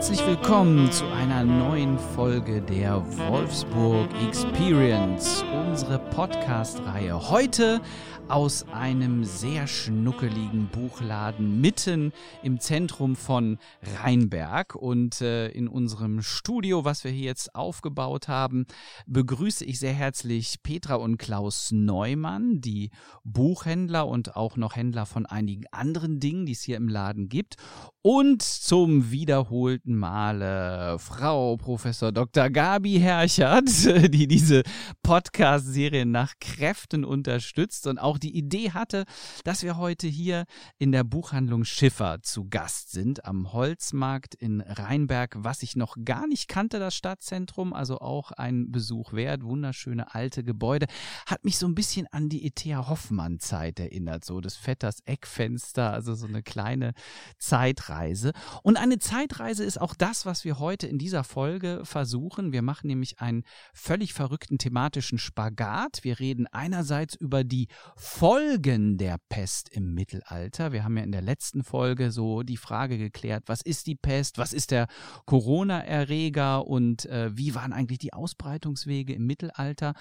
Herzlich willkommen zu einer neuen Folge der Wolfsburg Experience, unsere Podcast-Reihe. Heute aus einem sehr schnuckeligen Buchladen mitten im Zentrum von Rheinberg. Und äh, in unserem Studio, was wir hier jetzt aufgebaut haben, begrüße ich sehr herzlich Petra und Klaus Neumann, die Buchhändler und auch noch Händler von einigen anderen Dingen, die es hier im Laden gibt. Und zum wiederholten Male Frau Professor Dr. Gabi Herchert, die diese Podcast-Serie nach Kräften unterstützt und auch die Idee hatte, dass wir heute hier in der Buchhandlung Schiffer zu Gast sind, am Holzmarkt in Rheinberg, was ich noch gar nicht kannte, das Stadtzentrum, also auch ein Besuch wert, wunderschöne alte Gebäude, hat mich so ein bisschen an die E.T.A. Hoffmann-Zeit erinnert, so das Vetters Eckfenster, also so eine kleine Zeitreise. Und eine Zeitreise ist auch das, was wir heute in dieser Folge versuchen. Wir machen nämlich einen völlig verrückten thematischen Spagat. Wir reden einerseits über die Folgen der Pest im Mittelalter. Wir haben ja in der letzten Folge so die Frage geklärt, was ist die Pest, was ist der Corona-Erreger und äh, wie waren eigentlich die Ausbreitungswege im Mittelalter.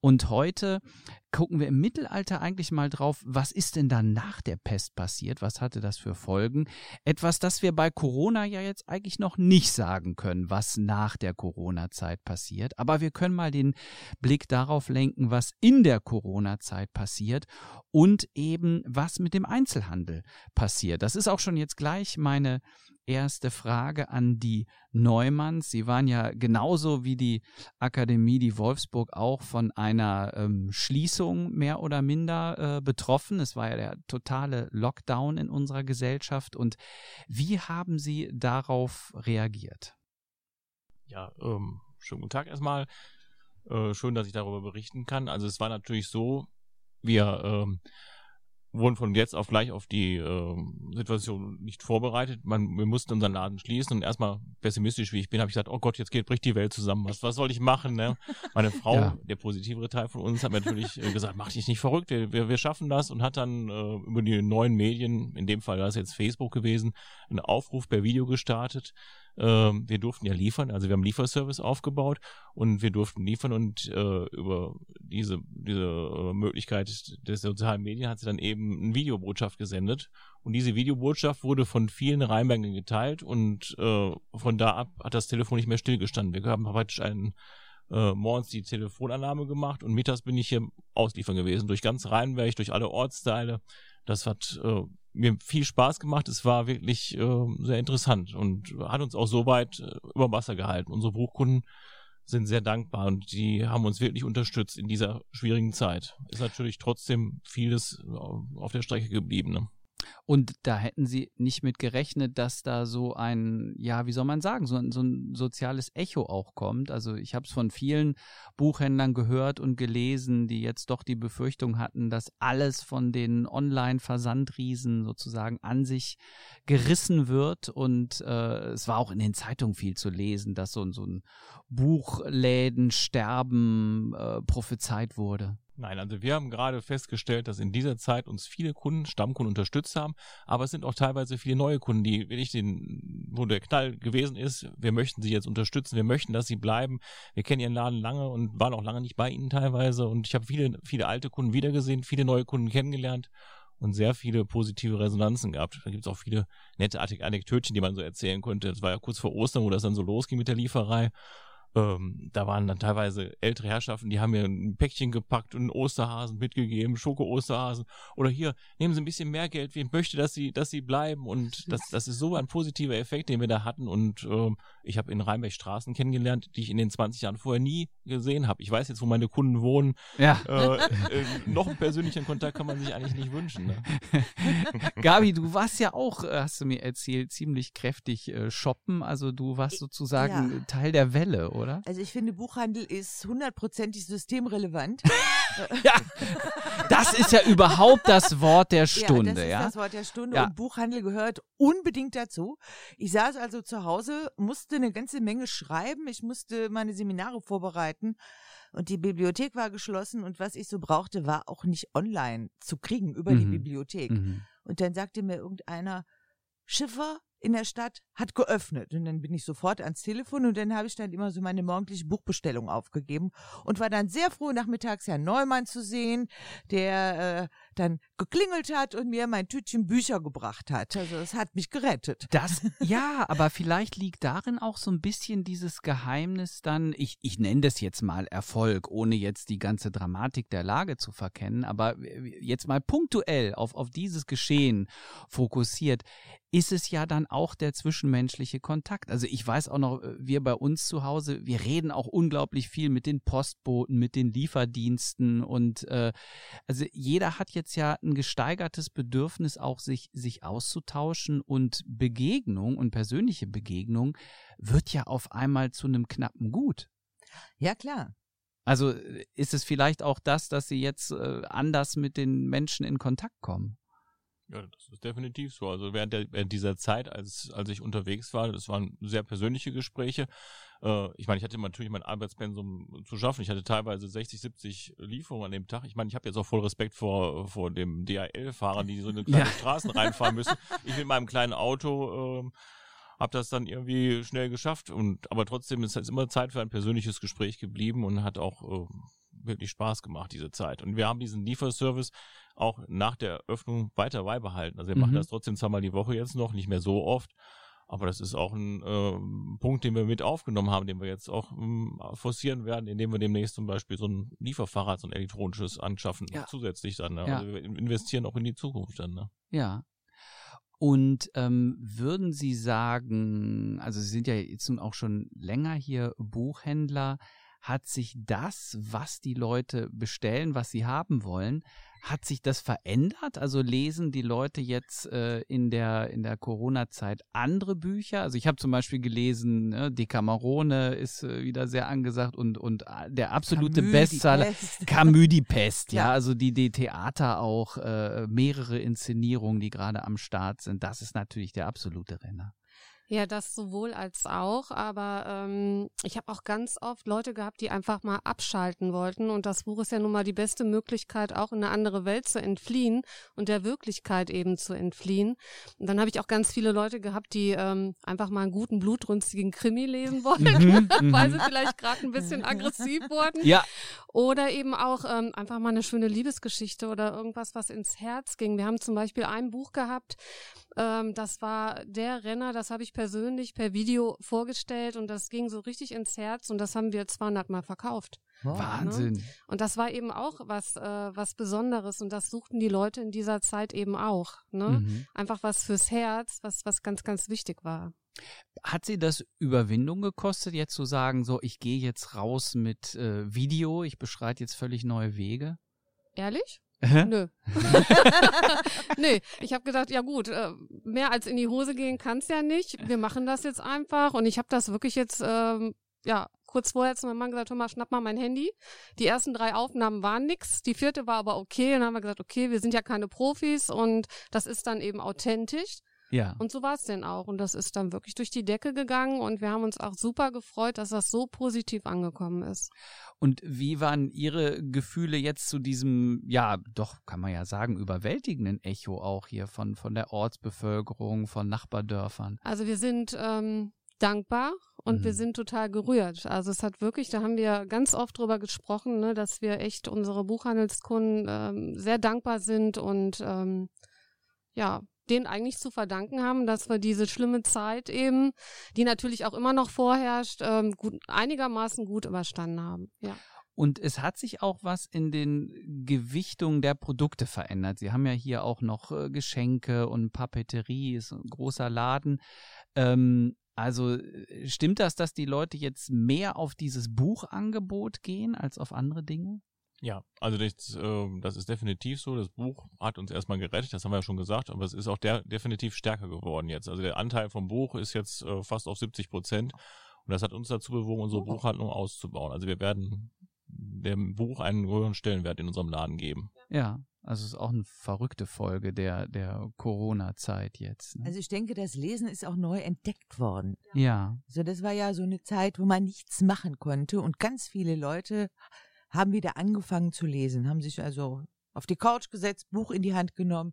Und heute gucken wir im Mittelalter eigentlich mal drauf, was ist denn dann nach der Pest passiert? Was hatte das für Folgen? Etwas, das wir bei Corona ja jetzt eigentlich noch nicht sagen können, was nach der Corona-Zeit passiert. Aber wir können mal den Blick darauf lenken, was in der Corona-Zeit passiert und eben was mit dem Einzelhandel passiert. Das ist auch schon jetzt gleich meine erste Frage an die Neumanns. Sie waren ja genauso wie die Akademie, die Wolfsburg, auch von einer ähm, Schließung mehr oder minder äh, betroffen. Es war ja der totale Lockdown in unserer Gesellschaft. Und wie haben Sie darauf reagiert? Ja, ähm, schönen guten Tag erstmal. Äh, schön, dass ich darüber berichten kann. Also es war natürlich so, wir ähm, wurden von jetzt auf gleich auf die äh, Situation nicht vorbereitet. Man, wir mussten unseren Laden schließen und erstmal pessimistisch wie ich bin, habe ich gesagt, oh Gott, jetzt geht bricht die Welt zusammen. Was, was soll ich machen? Ne? Meine Frau, ja. der positivere Teil von uns, hat mir natürlich äh, gesagt, mach dich nicht verrückt, wir, wir, wir schaffen das und hat dann äh, über die neuen Medien, in dem Fall war es jetzt Facebook gewesen, einen Aufruf per Video gestartet ähm, wir durften ja liefern, also wir haben Lieferservice aufgebaut und wir durften liefern und äh, über diese, diese äh, Möglichkeit der sozialen Medien hat sie dann eben eine Videobotschaft gesendet und diese Videobotschaft wurde von vielen Rheinbergern geteilt und äh, von da ab hat das Telefon nicht mehr stillgestanden. Wir haben praktisch einen äh, morgens die Telefonannahme gemacht und mittags bin ich hier ausliefern gewesen, durch ganz Rheinberg, durch alle Ortsteile. Das hat äh, mir viel Spaß gemacht. Es war wirklich äh, sehr interessant und hat uns auch so weit äh, über Wasser gehalten. Unsere Buchkunden sind sehr dankbar und die haben uns wirklich unterstützt in dieser schwierigen Zeit. Ist natürlich trotzdem vieles äh, auf der Strecke geblieben. Ne? Und da hätten sie nicht mit gerechnet, dass da so ein, ja, wie soll man sagen, so ein, so ein soziales Echo auch kommt. Also ich habe es von vielen Buchhändlern gehört und gelesen, die jetzt doch die Befürchtung hatten, dass alles von den Online-Versandriesen sozusagen an sich gerissen wird. Und äh, es war auch in den Zeitungen viel zu lesen, dass so, so ein Buchlädensterben äh, prophezeit wurde. Nein, also wir haben gerade festgestellt, dass in dieser Zeit uns viele Kunden, Stammkunden unterstützt haben, aber es sind auch teilweise viele neue Kunden, die wirklich den, wo der Knall gewesen ist, wir möchten sie jetzt unterstützen, wir möchten, dass sie bleiben. Wir kennen ihren Laden lange und waren auch lange nicht bei ihnen teilweise und ich habe viele, viele alte Kunden wiedergesehen, viele neue Kunden kennengelernt und sehr viele positive Resonanzen gehabt. Da gibt es auch viele nette Anekdötchen, die man so erzählen konnte. Das war ja kurz vor Ostern, wo das dann so losging mit der Lieferei. Ähm, da waren dann teilweise ältere Herrschaften, die haben mir ein Päckchen gepackt und einen Osterhasen mitgegeben, Schoko-Osterhasen. Oder hier, nehmen Sie ein bisschen mehr Geld, ich möchte, dass Sie, dass Sie bleiben. Und das, das ist so ein positiver Effekt, den wir da hatten. Und ähm, ich habe in Rheinberg Straßen kennengelernt, die ich in den 20 Jahren vorher nie gesehen habe. Ich weiß jetzt, wo meine Kunden wohnen. Ja. Äh, äh, noch einen persönlichen Kontakt kann man sich eigentlich nicht wünschen. Ne? Gabi, du warst ja auch, äh, hast du mir erzählt, ziemlich kräftig äh, shoppen. Also du warst sozusagen ja. Teil der Welle, oder? Oder? Also ich finde, Buchhandel ist hundertprozentig systemrelevant. ja, das ist ja überhaupt das Wort der Stunde. Ja, das ist ja? das Wort der Stunde ja. und Buchhandel gehört unbedingt dazu. Ich saß also zu Hause, musste eine ganze Menge schreiben, ich musste meine Seminare vorbereiten und die Bibliothek war geschlossen und was ich so brauchte, war auch nicht online zu kriegen über mhm. die Bibliothek. Mhm. Und dann sagte mir irgendeiner, Schiffer, in der Stadt hat geöffnet. Und dann bin ich sofort ans Telefon und dann habe ich dann immer so meine morgendliche Buchbestellung aufgegeben und war dann sehr froh, nachmittags Herrn Neumann zu sehen, der äh, dann geklingelt hat und mir mein Tütchen Bücher gebracht hat. Also es hat mich gerettet. Das, ja, aber vielleicht liegt darin auch so ein bisschen dieses Geheimnis dann, ich, ich nenne das jetzt mal Erfolg, ohne jetzt die ganze Dramatik der Lage zu verkennen, aber jetzt mal punktuell auf, auf dieses Geschehen fokussiert ist es ja dann auch der zwischenmenschliche Kontakt. Also ich weiß auch noch, äh, wir bei uns zu Hause, wir reden auch unglaublich viel mit den Postboten, mit den Lieferdiensten und äh, also jeder hat jetzt ja ein gesteigertes Bedürfnis auch sich sich auszutauschen und Begegnung und persönliche Begegnung wird ja auf einmal zu einem knappen Gut. Ja klar. Also äh, ist es vielleicht auch das, dass sie jetzt äh, anders mit den Menschen in Kontakt kommen? Ja, das ist definitiv so. Also während, der, während dieser Zeit, als, als ich unterwegs war, das waren sehr persönliche Gespräche. Äh, ich meine, ich hatte natürlich mein Arbeitspensum zu schaffen. Ich hatte teilweise 60, 70 Lieferungen an dem Tag. Ich meine, ich habe jetzt auch voll Respekt vor, vor dem DHL-Fahrer, die so in kleine ja. Straßen reinfahren müssen. Ich mit meinem kleinen Auto äh, habe das dann irgendwie schnell geschafft. Und aber trotzdem ist es immer Zeit für ein persönliches Gespräch geblieben und hat auch äh, wirklich Spaß gemacht, diese Zeit. Und wir haben diesen Lieferservice auch nach der Öffnung weiter beibehalten. Also wir mhm. machen das trotzdem zweimal die Woche jetzt noch, nicht mehr so oft. Aber das ist auch ein äh, Punkt, den wir mit aufgenommen haben, den wir jetzt auch ähm, forcieren werden, indem wir demnächst zum Beispiel so ein Lieferfahrrad, so ein elektronisches anschaffen, ja. zusätzlich dann. Ne? Ja. Also wir investieren auch in die Zukunft dann. Ne? Ja. Und ähm, würden Sie sagen, also Sie sind ja jetzt nun auch schon länger hier Buchhändler, hat sich das, was die Leute bestellen, was sie haben wollen, hat sich das verändert? Also lesen die Leute jetzt äh, in der, in der Corona-Zeit andere Bücher? Also ich habe zum Beispiel gelesen, ne, Decamerone ist äh, wieder sehr angesagt und, und äh, der absolute Camus Bestseller, Camus die Pest, ja. ja, also die, die Theater auch, äh, mehrere Inszenierungen, die gerade am Start sind, das ist natürlich der absolute Renner. Ja, das sowohl als auch, aber ähm, ich habe auch ganz oft Leute gehabt, die einfach mal abschalten wollten und das Buch ist ja nun mal die beste Möglichkeit, auch in eine andere Welt zu entfliehen und der Wirklichkeit eben zu entfliehen. Und dann habe ich auch ganz viele Leute gehabt, die ähm, einfach mal einen guten, blutrünstigen Krimi lesen wollten, mhm, weil sie mhm. vielleicht gerade ein bisschen aggressiv wurden. Ja. Oder eben auch ähm, einfach mal eine schöne Liebesgeschichte oder irgendwas, was ins Herz ging. Wir haben zum Beispiel ein Buch gehabt, ähm, das war der Renner, das habe ich persönlich per Video vorgestellt und das ging so richtig ins Herz und das haben wir 200 Mal verkauft. Wow. Wahnsinn. Ne? Und das war eben auch was, äh, was Besonderes und das suchten die Leute in dieser Zeit eben auch. Ne? Mhm. Einfach was fürs Herz, was, was ganz, ganz wichtig war. Hat sie das Überwindung gekostet, jetzt zu sagen, so, ich gehe jetzt raus mit äh, Video, ich beschreite jetzt völlig neue Wege? Ehrlich? Nö. nee, ich habe gedacht, ja gut, äh, mehr als in die Hose gehen kann's ja nicht. Wir machen das jetzt einfach und ich habe das wirklich jetzt ähm, ja kurz vorher zu meinem Mann gesagt, hör mal, schnapp mal mein Handy. Die ersten drei Aufnahmen waren nix, die vierte war aber okay und dann haben wir gesagt, okay, wir sind ja keine Profis und das ist dann eben authentisch. Ja. Und so war es denn auch. Und das ist dann wirklich durch die Decke gegangen und wir haben uns auch super gefreut, dass das so positiv angekommen ist. Und wie waren Ihre Gefühle jetzt zu diesem, ja, doch, kann man ja sagen, überwältigenden Echo auch hier von, von der Ortsbevölkerung, von Nachbardörfern? Also wir sind ähm, dankbar und mhm. wir sind total gerührt. Also es hat wirklich, da haben wir ganz oft drüber gesprochen, ne, dass wir echt unsere Buchhandelskunden ähm, sehr dankbar sind und ähm, ja, denen eigentlich zu verdanken haben, dass wir diese schlimme Zeit eben, die natürlich auch immer noch vorherrscht, ähm, gut, einigermaßen gut überstanden haben. Ja. Und es hat sich auch was in den Gewichtungen der Produkte verändert. Sie haben ja hier auch noch äh, Geschenke und Papeterie, ist ein großer Laden. Ähm, also stimmt das, dass die Leute jetzt mehr auf dieses Buchangebot gehen als auf andere Dinge? Ja, also das, äh, das ist definitiv so. Das Buch hat uns erstmal gerettet, das haben wir ja schon gesagt, aber es ist auch der, definitiv stärker geworden jetzt. Also der Anteil vom Buch ist jetzt äh, fast auf 70 Prozent und das hat uns dazu bewogen, unsere Buchhandlung auszubauen. Also wir werden dem Buch einen höheren Stellenwert in unserem Laden geben. Ja, also es ist auch eine verrückte Folge der, der Corona-Zeit jetzt. Ne? Also ich denke, das Lesen ist auch neu entdeckt worden. Ja. Also das war ja so eine Zeit, wo man nichts machen konnte und ganz viele Leute haben wieder angefangen zu lesen, haben sich also auf die Couch gesetzt, Buch in die Hand genommen.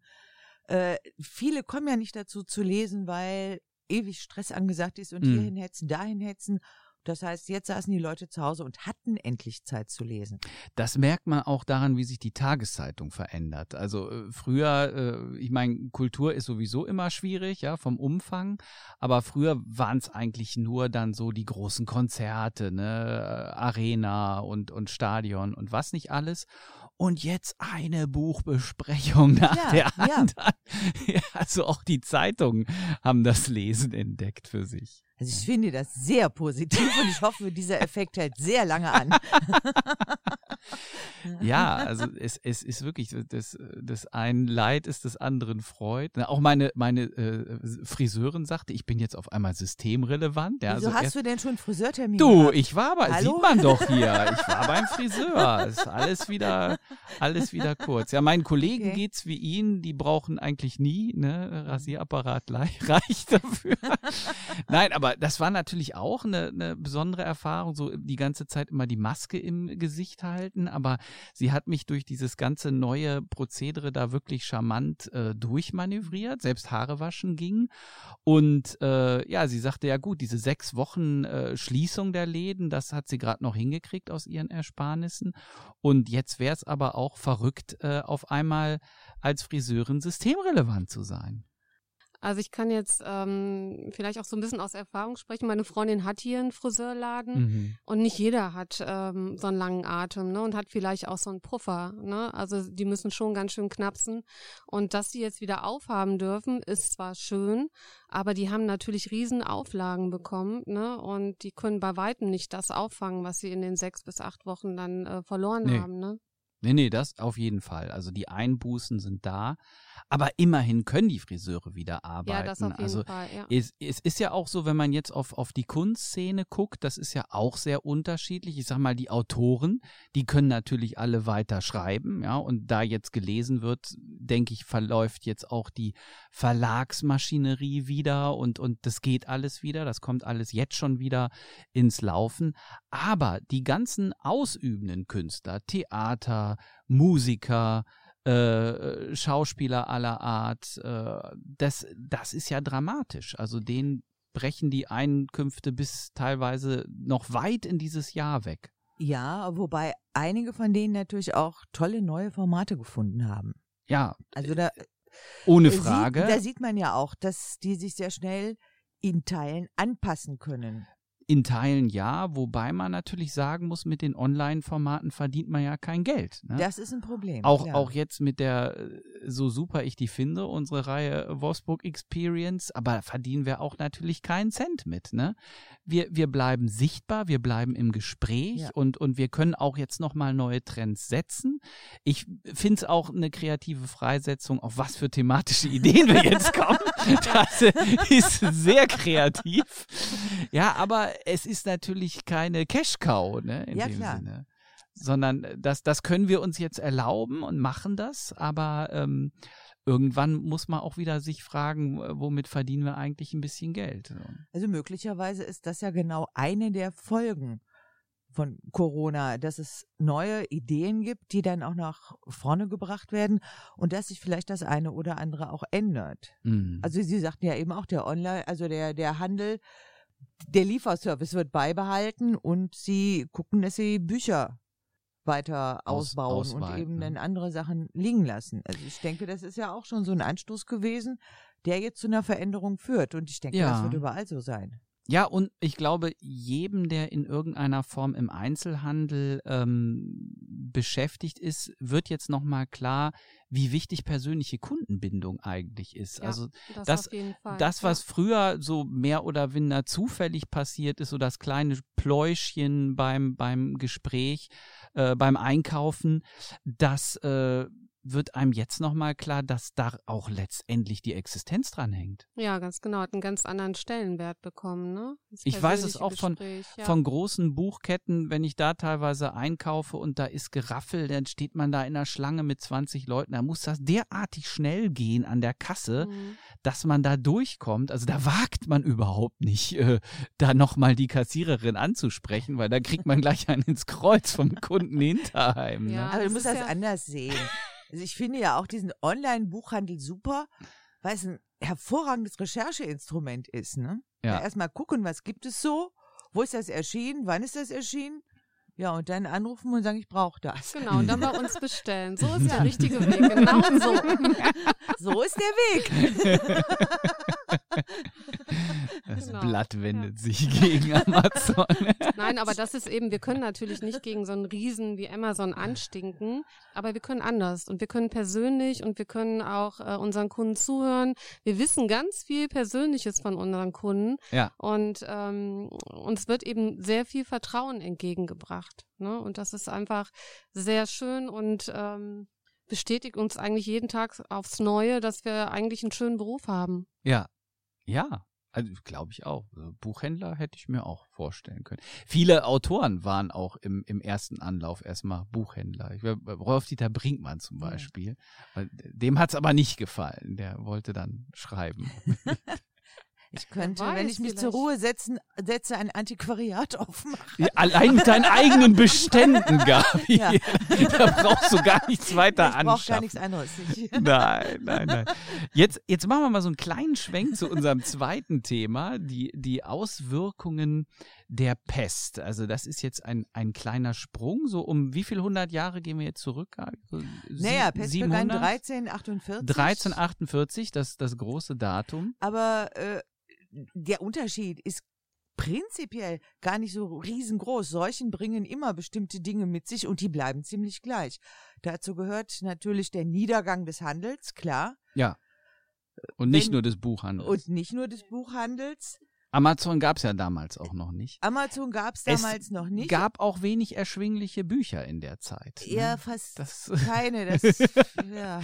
Äh, viele kommen ja nicht dazu zu lesen, weil ewig Stress angesagt ist und Mhm. hierhin hetzen, dahin hetzen. Das heißt, jetzt saßen die Leute zu Hause und hatten endlich Zeit zu lesen. Das merkt man auch daran, wie sich die Tageszeitung verändert. Also äh, früher, äh, ich meine, Kultur ist sowieso immer schwierig, ja, vom Umfang, aber früher waren es eigentlich nur dann so die großen Konzerte, ne, Arena und, und Stadion und was nicht alles. Und jetzt eine Buchbesprechung nach Ja, der anderen. Ja, also auch die Zeitungen haben das Lesen entdeckt für sich. Also ich finde das sehr positiv und ich hoffe, dieser Effekt hält sehr lange an. Ja, also es, es ist wirklich, das, das ein Leid ist des anderen Freud. Auch meine, meine äh, Friseurin sagte, ich bin jetzt auf einmal systemrelevant. Ja, Wieso also hast erst, du denn schon Friseurtermin du, gehabt? ich war aber, Hallo? sieht man doch hier, ich war beim Friseur. Ist alles wieder, alles wieder kurz. Ja, meinen Kollegen Okay. geht's wie Ihnen, die brauchen eigentlich nie, ne, Rasierapparat reicht dafür. Nein, aber das war natürlich auch eine, eine besondere Erfahrung, so die ganze Zeit immer die Maske im Gesicht halten, aber sie hat mich durch dieses ganze neue Prozedere da wirklich charmant äh, durchmanövriert, selbst Haare waschen ging und äh, ja, sie sagte ja gut, diese sechs Wochen äh, Schließung der Läden, das hat sie gerade noch hingekriegt aus ihren Ersparnissen und jetzt wäre es aber auch verrückt, äh, auf einmal als Friseurin systemrelevant zu sein. Also ich kann jetzt ähm, vielleicht auch so ein bisschen aus Erfahrung sprechen. Meine Freundin hat hier einen Friseurladen und nicht jeder hat ähm, so einen langen Atem ne, und hat vielleicht auch so einen Puffer. Ne? Also die müssen schon ganz schön knapsen. Und dass die jetzt wieder aufhaben dürfen, ist zwar schön, aber die haben natürlich riesen Auflagen bekommen ne? und die können bei weitem nicht das auffangen, was sie in den sechs bis acht Wochen dann äh, verloren Nee. haben. Ne? Nee, nee, das auf jeden Fall. Also die Einbußen sind da. Aber immerhin können die Friseure wieder arbeiten. Ja, das auf jeden also Fall. Ja. es, es ist ja auch so, wenn man jetzt auf, auf die Kunstszene guckt, das ist ja auch sehr unterschiedlich. Ich sag mal, die Autoren, die können natürlich alle weiter schreiben, ja, und da jetzt gelesen wird, denke ich, verläuft jetzt auch die Verlagsmaschinerie wieder und, und das geht alles wieder, das kommt alles jetzt schon wieder ins Laufen. Aber die ganzen ausübenden Künstler, Theater, Musiker, äh, Schauspieler aller Art, äh, das, das ist ja dramatisch. Also denen brechen die Einkünfte bis teilweise noch weit in dieses Jahr weg. Ja, wobei einige von denen natürlich auch tolle neue Formate gefunden haben. Ja, Also da, ohne sieht, Frage. da sieht man ja auch, dass die sich sehr schnell in Teilen anpassen können. In Teilen ja, wobei man natürlich sagen muss, mit den Online-Formaten verdient man ja kein Geld. Ne? Das ist ein Problem. Auch, ja. auch jetzt mit der, äh, so super ich die finde, unsere Reihe Wolfsburg Experience, aber verdienen wir auch natürlich keinen Cent mit. Ne? Wir, wir bleiben sichtbar, wir bleiben im Gespräch Ja. und, und wir können auch jetzt nochmal neue Trends setzen. Ich finde es auch eine kreative Freisetzung, auf was für thematische Ideen wir jetzt kommen. Das ist sehr kreativ. Ja, aber es ist natürlich keine Cash-Cow, ne, in Ja, dem klar. Sinne sondern äh, das, das können wir uns jetzt erlauben und machen das, aber ähm, irgendwann muss man auch wieder sich fragen, w- womit verdienen wir eigentlich ein bisschen Geld. So. Also möglicherweise ist das ja genau eine der Folgen von Corona, dass es neue Ideen gibt, die dann auch nach vorne gebracht werden und dass sich vielleicht das eine oder andere auch ändert. Mhm. Also Sie sagten ja eben auch, der Online, also der, der Handel, der Lieferservice wird beibehalten und Sie gucken, dass Sie Bücher weiter Aus- ausbauen und ausweiten, eben ne? dann andere Sachen liegen lassen. Also ich denke, das ist ja auch schon so ein Anstoß gewesen, der jetzt zu einer Veränderung führt. Und ich denke, Ja. das wird überall so sein. Ja, und ich glaube, jedem, der in irgendeiner Form im Einzelhandel ähm, beschäftigt ist, wird jetzt nochmal klar, wie wichtig persönliche Kundenbindung eigentlich ist. Ja, also Das, das-. Das, was ja. früher so mehr oder minder zufällig passiert ist, so das kleine Pläuschchen beim, beim Gespräch, äh, beim Einkaufen, das äh, wird einem jetzt nochmal klar, dass da auch letztendlich die Existenz dran hängt. Ja, ganz genau. Hat einen ganz anderen Stellenwert bekommen, ne? Ich weiß es auch von- ja. Von großen Buchketten, wenn ich da teilweise einkaufe und da ist Geraffel, dann steht man da in einer Schlange mit 20 Leuten, da muss das derartig schnell gehen an der Kasse, Mhm. dass man da durchkommt. Also da wagt man überhaupt nicht, äh, da nochmal die Kassiererin anzusprechen, weil da kriegt man gleich einen ins Kreuz vom Kunden hinterheim. Ja. Ne? Aber du das musst das ja- anders sehen. Also ich finde ja auch diesen Online-Buchhandel super, weil es ein hervorragendes Rechercheinstrument ist. Ne? Ja. Erstmal gucken, was gibt es so, wo ist das erschienen, wann ist das erschienen. Ja, und dann anrufen und sagen, ich brauche das. Genau, und dann bei uns bestellen. So ist der richtige Weg. Genau so. So ist der Weg. Das Genau. Blatt wendet sich gegen Amazon. Nein, aber das ist eben, wir können natürlich nicht gegen so einen Riesen wie Amazon anstinken, aber wir können anders und wir können persönlich und wir können auch äh, unseren Kunden zuhören. Wir wissen ganz viel Persönliches von unseren Kunden Ja. und ähm, uns wird eben sehr viel Vertrauen entgegengebracht. Ne? Und das ist einfach sehr schön und ähm, bestätigt uns eigentlich jeden Tag aufs Neue, dass wir eigentlich einen schönen Beruf haben. Ja, ja, also glaube ich auch. Also Buchhändler hätte ich mir auch vorstellen können. Viele Autoren waren auch im, im ersten Anlauf erstmal Buchhändler. Ich, glaub, Rolf-Dieter Brinkmann zum Ja. Beispiel. Weil Dem hat es aber nicht gefallen. Der wollte dann schreiben. Ich könnte, wenn ich mich zur. Ruhe setzen, setze, ein Antiquariat aufmachen. Ja, Allein mit deinen eigenen Beständen, Gabi. Ja. Da brauchst du gar nichts weiter Ich brauche gar anschaffen. nichts anderes. Ich, Nein, nein, nein. Jetzt, jetzt machen wir mal so einen kleinen Schwenk zu unserem zweiten Thema, die, die Auswirkungen der Pest. Also das ist jetzt ein, ein kleiner Sprung. So um wie viele hundert Jahre gehen wir jetzt zurück? So naja, Pest begann 700? 1348. 1348, das, das große Datum. Aber äh, der Unterschied ist prinzipiell gar nicht so riesengroß. Seuchen bringen immer bestimmte Dinge mit sich und die bleiben ziemlich gleich. Dazu gehört natürlich der Niedergang des Handels, klar, Ja. Und nicht Wenn- nur des Buchhandels. und nicht nur des Buchhandels. Amazon gab es ja damals auch noch nicht. Amazon gab es Es damals noch nicht. Gab auch wenig erschwingliche Bücher in der Zeit. ne? ja, fast Das, keine. Das, ja.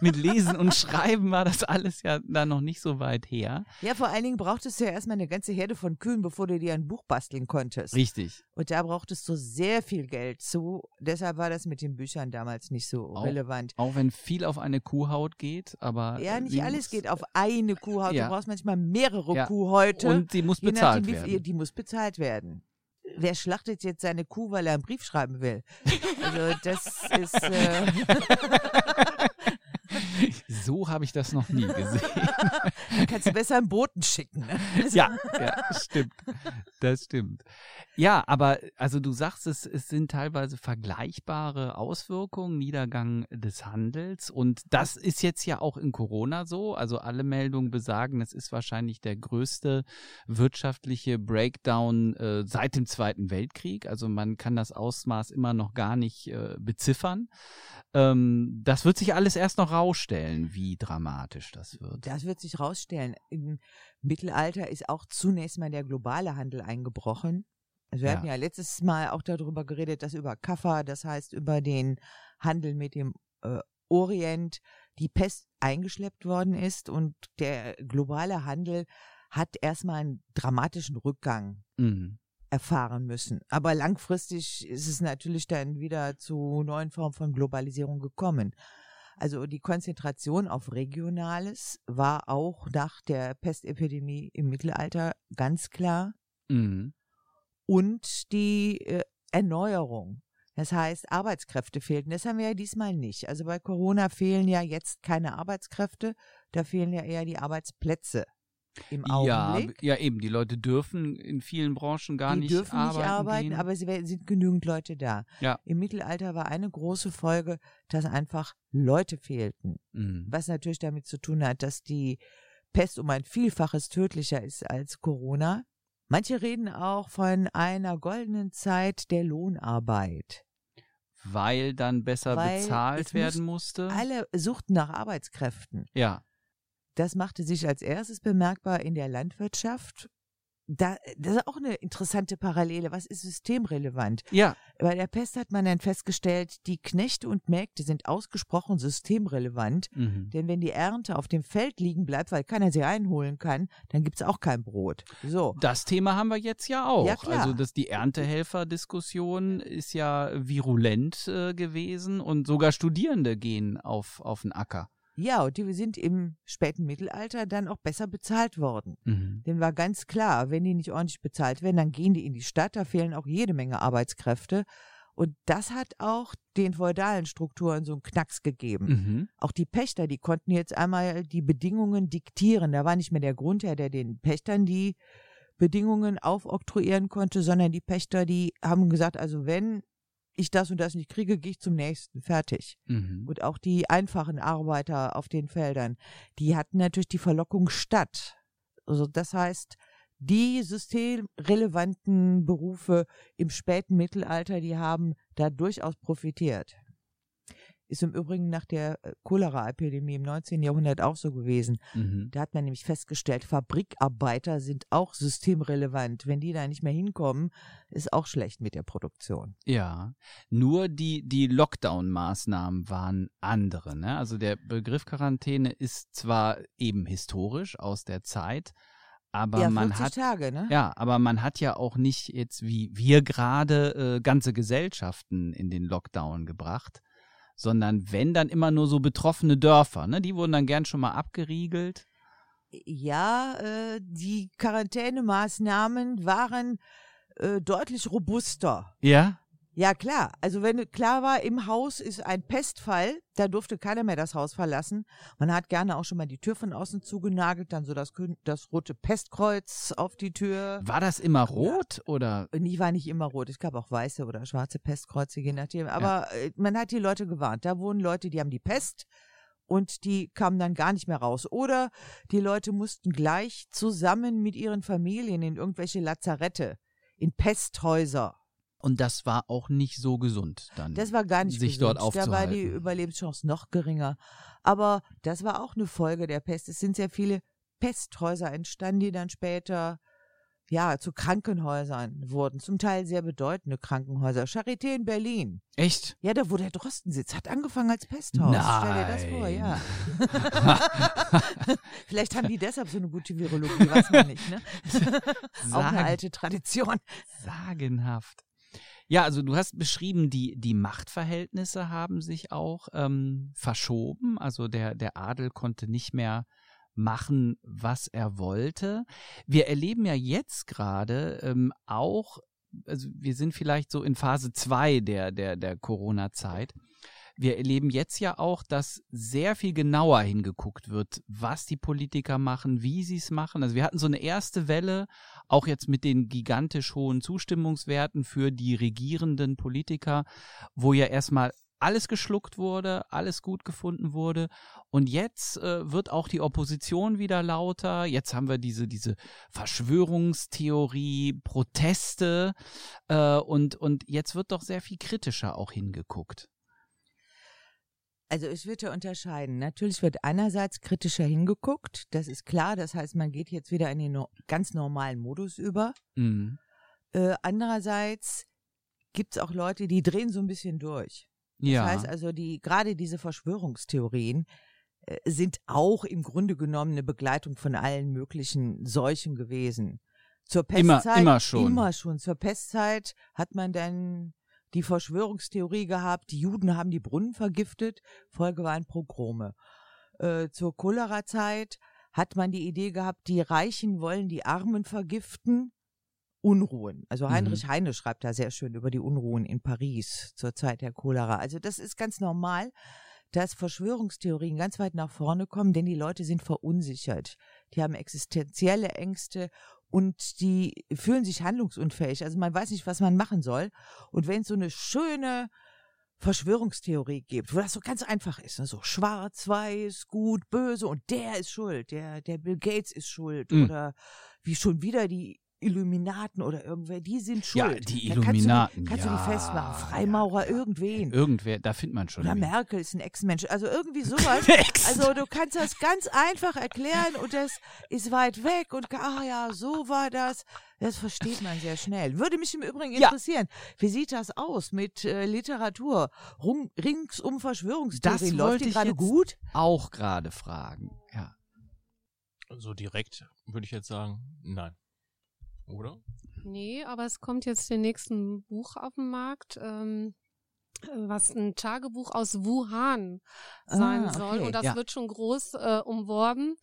mit Lesen und Schreiben war das alles ja da noch nicht so weit her. ja, vor allen Dingen brauchtest du ja erstmal eine ganze Herde von Kühen, bevor du dir ein Buch basteln konntest. Richtig. Und da brauchtest du sehr viel Geld zu. Deshalb war das mit den Büchern damals nicht so Auch- relevant. Auch wenn viel auf eine Kuhhaut geht, aber. Ja, nicht alles geht auf eine Kuhhaut. Ja. Du brauchst manchmal mehrere Ja. Kuhhäute. Und sie muss bezahlt nachdem, werden. Die muss bezahlt werden. Wer schlachtet jetzt seine Kuh, weil er einen Brief schreiben will? Also das ist äh, So habe ich das noch nie gesehen. kannst du besser einen Boten schicken. Ne? ja, ja, stimmt. Das stimmt. Ja, aber also du sagst, es, es sind teilweise vergleichbare Auswirkungen, Niedergang des Handels. Und das ist jetzt ja auch in Corona so. Also alle Meldungen besagen, es ist wahrscheinlich der größte wirtschaftliche Breakdown äh, seit dem Zweiten Weltkrieg. Also man kann das Ausmaß immer noch gar nicht äh, beziffern. Ähm, das wird sich alles erst noch rausstellen, wie dramatisch das wird. Das wird sich rausstellen. Im Mittelalter ist auch zunächst mal der globale Handel eingebrochen. Also wir Ja. hatten ja letztes Mal auch darüber geredet, dass über Kaffa, das heißt über den Handel mit dem äh, Orient, die Pest eingeschleppt worden ist und der globale Handel hat erstmal einen dramatischen Rückgang Mhm. erfahren müssen. Aber langfristig ist es natürlich dann wieder zu neuen Formen von Globalisierung gekommen. Also die Konzentration auf Regionales war auch nach der Pestepidemie im Mittelalter ganz klar. Mhm. Und die äh, Erneuerung. Das heißt, Arbeitskräfte fehlten. Das haben wir ja diesmal nicht. Also bei Corona fehlen ja jetzt keine Arbeitskräfte, da fehlen ja eher die Arbeitsplätze im Ja, Augenblick. ja, eben. Die Leute dürfen in vielen Branchen gar die nicht dürfen arbeiten. nicht arbeiten, gehen. aber sie wer- sind genügend Leute da. Ja. Im Mittelalter war eine große Folge, dass einfach Leute fehlten. Mhm. Was natürlich damit zu tun hat, dass die Pest um ein Vielfaches tödlicher ist als Corona. Manche reden auch von einer goldenen Zeit der Lohnarbeit. Weil dann besser Weil es bezahlt werden musste. Alle suchten nach Arbeitskräften. ja. Das machte sich als erstes bemerkbar in der Landwirtschaft. Da, das ist auch eine interessante Parallele. Was ist systemrelevant? Ja. Bei der Pest hat man dann festgestellt, die Knechte und Mägde sind ausgesprochen systemrelevant. Mhm. Denn wenn die Ernte auf dem Feld liegen bleibt, weil keiner sie einholen kann, dann gibt's auch kein Brot. So. Das Thema haben wir jetzt ja auch. Ja, klar. Also dass die Erntehelfer-Diskussion ist ja virulent äh, gewesen und sogar Studierende gehen auf, auf den Acker. Ja, und die sind im späten Mittelalter dann auch besser bezahlt worden. Mhm. Denn war ganz klar, wenn die nicht ordentlich bezahlt werden, dann gehen die in die Stadt, da fehlen auch jede Menge Arbeitskräfte. Und das hat auch den feudalen Strukturen so einen Knacks gegeben. Mhm. Auch die Pächter, die konnten jetzt einmal die Bedingungen diktieren. Da war nicht mehr der Grundherr, der den Pächtern die Bedingungen aufoktroyieren konnte, sondern die Pächter, die haben gesagt, also wenn ich das und das nicht kriege, gehe ich zum nächsten. Fertig. Mhm. Und auch die einfachen Arbeiter auf den Feldern, die hatten natürlich die Verlockung statt. Also das heißt, die systemrelevanten Berufe im späten Mittelalter, die haben da durchaus profitiert. Ist im Übrigen nach der äh, Cholera-Epidemie im 19. Jahrhundert auch so gewesen. Mhm. Da hat man nämlich festgestellt, Fabrikarbeiter sind auch systemrelevant. Wenn die da nicht mehr hinkommen, ist auch schlecht mit der Produktion. Ja, nur die, die Lockdown-Maßnahmen waren andere. Ne? Also der Begriff Quarantäne ist zwar eben historisch aus der Zeit, aber ja, man 40 hat Tage, ne? ja, aber man hat ja auch nicht jetzt wie wir gerade äh, ganze Gesellschaften in den Lockdown gebracht, sondern wenn dann immer nur so betroffene Dörfer, ne? Die wurden dann gern schon mal abgeriegelt. Ja, äh, die Quarantänemaßnahmen waren äh, deutlich robuster. Ja, Ja, klar. Also wenn klar war, im Haus ist ein Pestfall, da durfte keiner mehr das Haus verlassen. Man hat gerne auch schon mal die Tür von außen zugenagelt, dann so das, das rote Pestkreuz auf die Tür. war das immer rot oder? Und ich war nicht immer rot. Es gab auch weiße oder schwarze Pestkreuze, je nachdem. Aber äh, man hat die Leute gewarnt. Da wohnen Leute, die haben die Pest und die kamen dann gar nicht mehr raus. Oder die Leute mussten gleich zusammen mit ihren Familien in irgendwelche Lazarette, in Pesthäuser. Und das war auch nicht so gesund dann. Das war gar nicht sich gesund. dort Da war die. Überlebenschance noch geringer. Aber das war auch eine Folge der Pest. Es sind sehr viele Pesthäuser entstanden, die dann später ja zu Krankenhäusern wurden. Zum Teil sehr bedeutende Krankenhäuser. Charité in Berlin. Echt? Ja, da wo der Drosten sitzt, hat angefangen als Pesthaus. Stell dir das vor, ja. Vielleicht haben die deshalb so eine gute Virologie, weiß man nicht, ne? Auch eine alte Tradition. Sagenhaft. Ja, also du hast beschrieben, die, die Machtverhältnisse haben sich auch ähm, verschoben. Also der, der Adel konnte nicht mehr machen, was er wollte. Wir erleben ja jetzt gerade ähm, auch, also wir sind vielleicht so in Phase 2 der, der, der Corona-Zeit. Wir erleben jetzt ja auch, dass sehr viel genauer hingeguckt wird, was die Politiker machen, wie sie es machen. Also wir hatten so eine erste Welle, auch jetzt mit den gigantisch hohen Zustimmungswerten für die regierenden Politiker, wo ja erstmal alles geschluckt wurde, alles gut gefunden wurde. Und jetzt äh, wird auch die Opposition wieder lauter. Jetzt haben wir diese, diese Verschwörungstheorie, Proteste äh, und, und jetzt wird doch sehr viel kritischer auch hingeguckt. Also es wird ja unterscheiden. Natürlich wird einerseits kritischer hingeguckt, das ist klar. Das heißt, man geht jetzt wieder in den no ganz normalen Modus über. Mhm. Äh, andererseits gibt es auch Leute, die drehen so ein bisschen durch. Das Ja. heißt also, die gerade diese Verschwörungstheorien äh, sind auch im Grunde genommen eine Begleitung von allen möglichen Seuchen gewesen. Zur Immer- Pestzeit immer schon. Immer schon. Zur Pestzeit hat man dann die Verschwörungstheorie gehabt, die Juden haben die Brunnen vergiftet, Folge waren Pogrome. Äh, zur Cholera-Zeit hat man die Idee gehabt, die Reichen wollen die Armen vergiften. Unruhen. Also Heinrich Heine schreibt da sehr schön über die Unruhen in Paris zur Zeit der Cholera. Also das ist ganz normal, dass Verschwörungstheorien ganz weit nach vorne kommen, denn die Leute sind verunsichert. Die haben existenzielle Ängste und die fühlen sich handlungsunfähig. Also man weiß nicht, was man machen soll. Und wenn es so eine schöne Verschwörungstheorie gibt, wo das so ganz einfach ist, ne? so schwarz, weiß, gut, böse und der ist schuld, der, der Bill Gates ist schuld Mhm. oder wie schon wieder die Illuminaten oder irgendwer, die sind schuld. Ja, die Da kannst du Illuminaten, Kannst du die ja, festmachen, Freimaurer, ja, ja. irgendwen. Irgendwer, da findet man schon. Wen. Merkel ist ein Ex-Mensch. Also irgendwie sowas. Ex. Also du kannst das ganz einfach erklären und das ist weit weg und ah ja, so war das. Das versteht man sehr schnell. Würde mich im Übrigen Ja. interessieren, wie sieht das aus mit äh, Literatur Rum, rings um Verschwörungstheorien? Das Läuft wollte die ich gerade gut? Auch gerade fragen. Ja. So direkt würde ich jetzt sagen, nein. Oder? Nee, aber es kommt jetzt den nächsten Buch auf den Markt. Ähm, was ein Tagebuch aus Wuhan sein Ah, soll. okay. Und das Ja. wird schon groß äh, umworben.